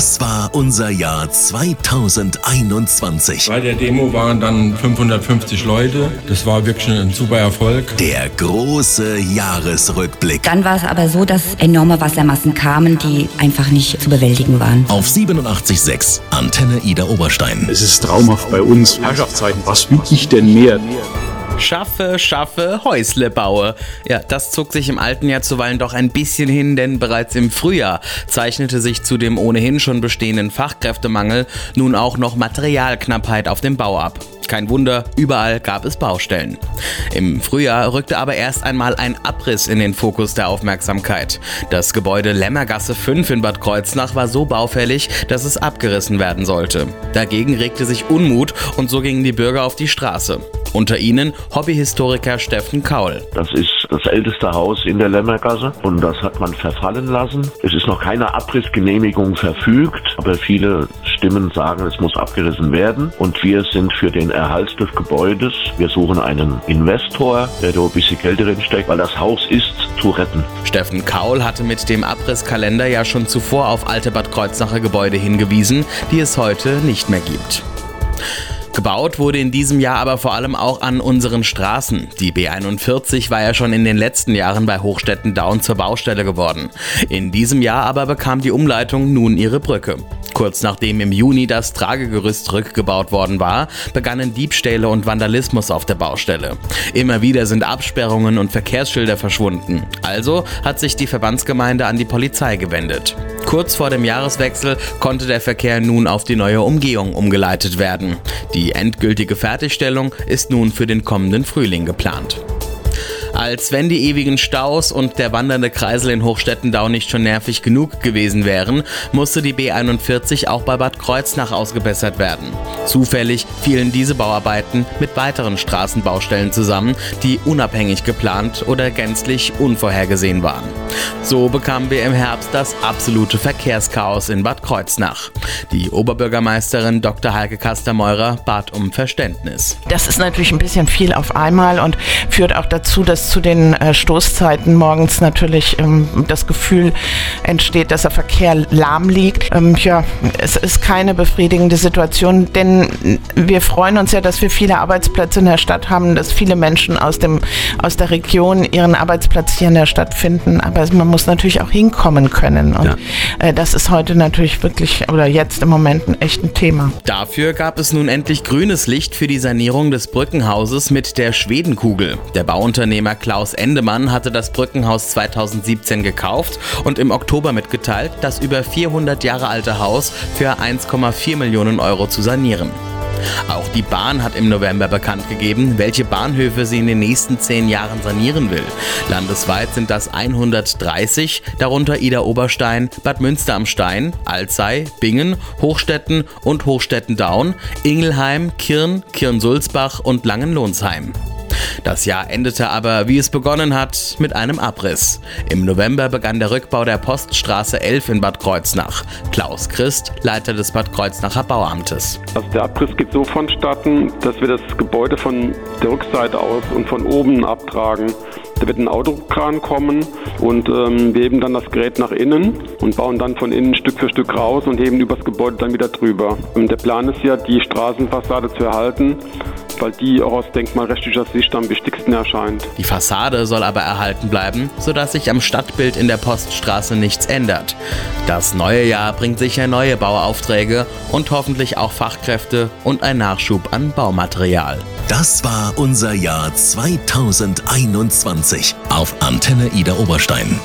Das war unser Jahr 2021. Bei der Demo waren dann 550 Leute. Das war wirklich ein super Erfolg. Der große Jahresrückblick. Dann war es aber so, dass enorme Wassermassen kamen, die einfach nicht zu bewältigen waren. Auf 87.6 Antenne Ida Oberstein. Es ist traumhaft bei uns. Herrschaftszeiten, was will ich denn mehr? Schaffe, schaffe, Häusle baue. Ja, das zog sich im alten Jahr zuweilen doch ein bisschen hin, denn bereits im Frühjahr zeichnete sich zu dem ohnehin schon bestehenden Fachkräftemangel nun auch noch Materialknappheit auf dem Bau ab. Kein Wunder, überall gab es Baustellen. Im Frühjahr rückte aber erst einmal ein Abriss in den Fokus der Aufmerksamkeit. Das Gebäude Lämmergasse 5 in Bad Kreuznach war so baufällig, dass es abgerissen werden sollte. Dagegen regte sich Unmut und so gingen die Bürger auf die Straße. Unter ihnen Hobbyhistoriker Steffen Kaul. Das ist das älteste Haus in der Lämmergasse und das hat man verfallen lassen. Es ist noch keine Abrissgenehmigung verfügt, aber viele Stimmen sagen, es muss abgerissen werden und wir sind für den Erhalt des Gebäudes. Wir suchen einen Investor, der da ein bisschen Geld drin steckt, weil das Haus ist zu retten. Steffen Kaul hatte mit dem Abrisskalender ja schon zuvor auf alte Bad Kreuznacher Gebäude hingewiesen, die es heute nicht mehr gibt. Gebaut wurde in diesem Jahr aber vor allem auch an unseren Straßen. Die B41 war ja schon in den letzten Jahren bei Hochstädten Down zur Baustelle geworden. In diesem Jahr aber bekam die Umleitung nun ihre Brücke. Kurz nachdem im Juni das Tragegerüst rückgebaut worden war, begannen Diebstähle und Vandalismus auf der Baustelle. Immer wieder sind Absperrungen und Verkehrsschilder verschwunden. Also hat sich die Verbandsgemeinde an die Polizei gewendet. Kurz vor dem Jahreswechsel konnte der Verkehr nun auf die neue Umgehung umgeleitet werden. Die endgültige Fertigstellung ist nun für den kommenden Frühling geplant. Als wenn die ewigen Staus und der wandernde Kreisel in Hochstettendau nicht schon nervig genug gewesen wären, musste die B41 auch bei Bad Kreuznach ausgebessert werden. Zufällig fielen diese Bauarbeiten mit weiteren Straßenbaustellen zusammen, die unabhängig geplant oder gänzlich unvorhergesehen waren. So bekamen wir im Herbst das absolute Verkehrschaos in Bad Kreuznach. Die Oberbürgermeisterin Dr. Heike Kastermeurer bat um Verständnis. Das ist natürlich ein bisschen viel auf einmal und führt auch dazu, dass zu den äh, Stoßzeiten morgens natürlich ähm, das Gefühl entsteht, dass der Verkehr lahm liegt. Ähm, ja, es ist keine befriedigende Situation, denn wir freuen uns ja, dass wir viele Arbeitsplätze in der Stadt haben, dass viele Menschen aus, dem, aus der Region ihren Arbeitsplatz hier in der Stadt finden. Aber man muss natürlich auch hinkommen können. Und ja. äh, das ist heute natürlich wirklich oder jetzt im Moment ein echtes Thema. Dafür gab es nun endlich grünes Licht für die Sanierung des Brückenhauses mit der Schwedenkugel. Der Bauunternehmer Unternehmer Klaus Endemann hatte das Brückenhaus 2017 gekauft und im Oktober mitgeteilt, das über 400 Jahre alte Haus für 1,4 Millionen Euro zu sanieren. Auch die Bahn hat im November bekannt gegeben, welche Bahnhöfe sie in den nächsten zehn Jahren sanieren will. Landesweit sind das 130, darunter Ida Oberstein, Bad Münster am Stein, Alzey, Bingen, Hochstetten und Hochstetten-Daun, Ingelheim, Kirn, Kirn-Sulzbach und Langenlohnsheim. Das Jahr endete aber, wie es begonnen hat, mit einem Abriss. Im November begann der Rückbau der Poststraße 11 in Bad Kreuznach. Klaus Christ, Leiter des Bad Kreuznacher Bauamtes. Also der Abriss geht so vonstatten, dass wir das Gebäude von der Rückseite aus und von oben abtragen. Da wird ein Autokran kommen und ähm, wir heben dann das Gerät nach innen und bauen dann von innen Stück für Stück raus und heben übers Gebäude dann wieder drüber. Und der Plan ist ja, die Straßenfassade zu erhalten weil die auch aus denkmalrechtlicher Sicht am wichtigsten erscheint. Die Fassade soll aber erhalten bleiben, sodass sich am Stadtbild in der Poststraße nichts ändert. Das neue Jahr bringt sicher neue Bauaufträge und hoffentlich auch Fachkräfte und ein Nachschub an Baumaterial. Das war unser Jahr 2021 auf Antenne Ida Oberstein.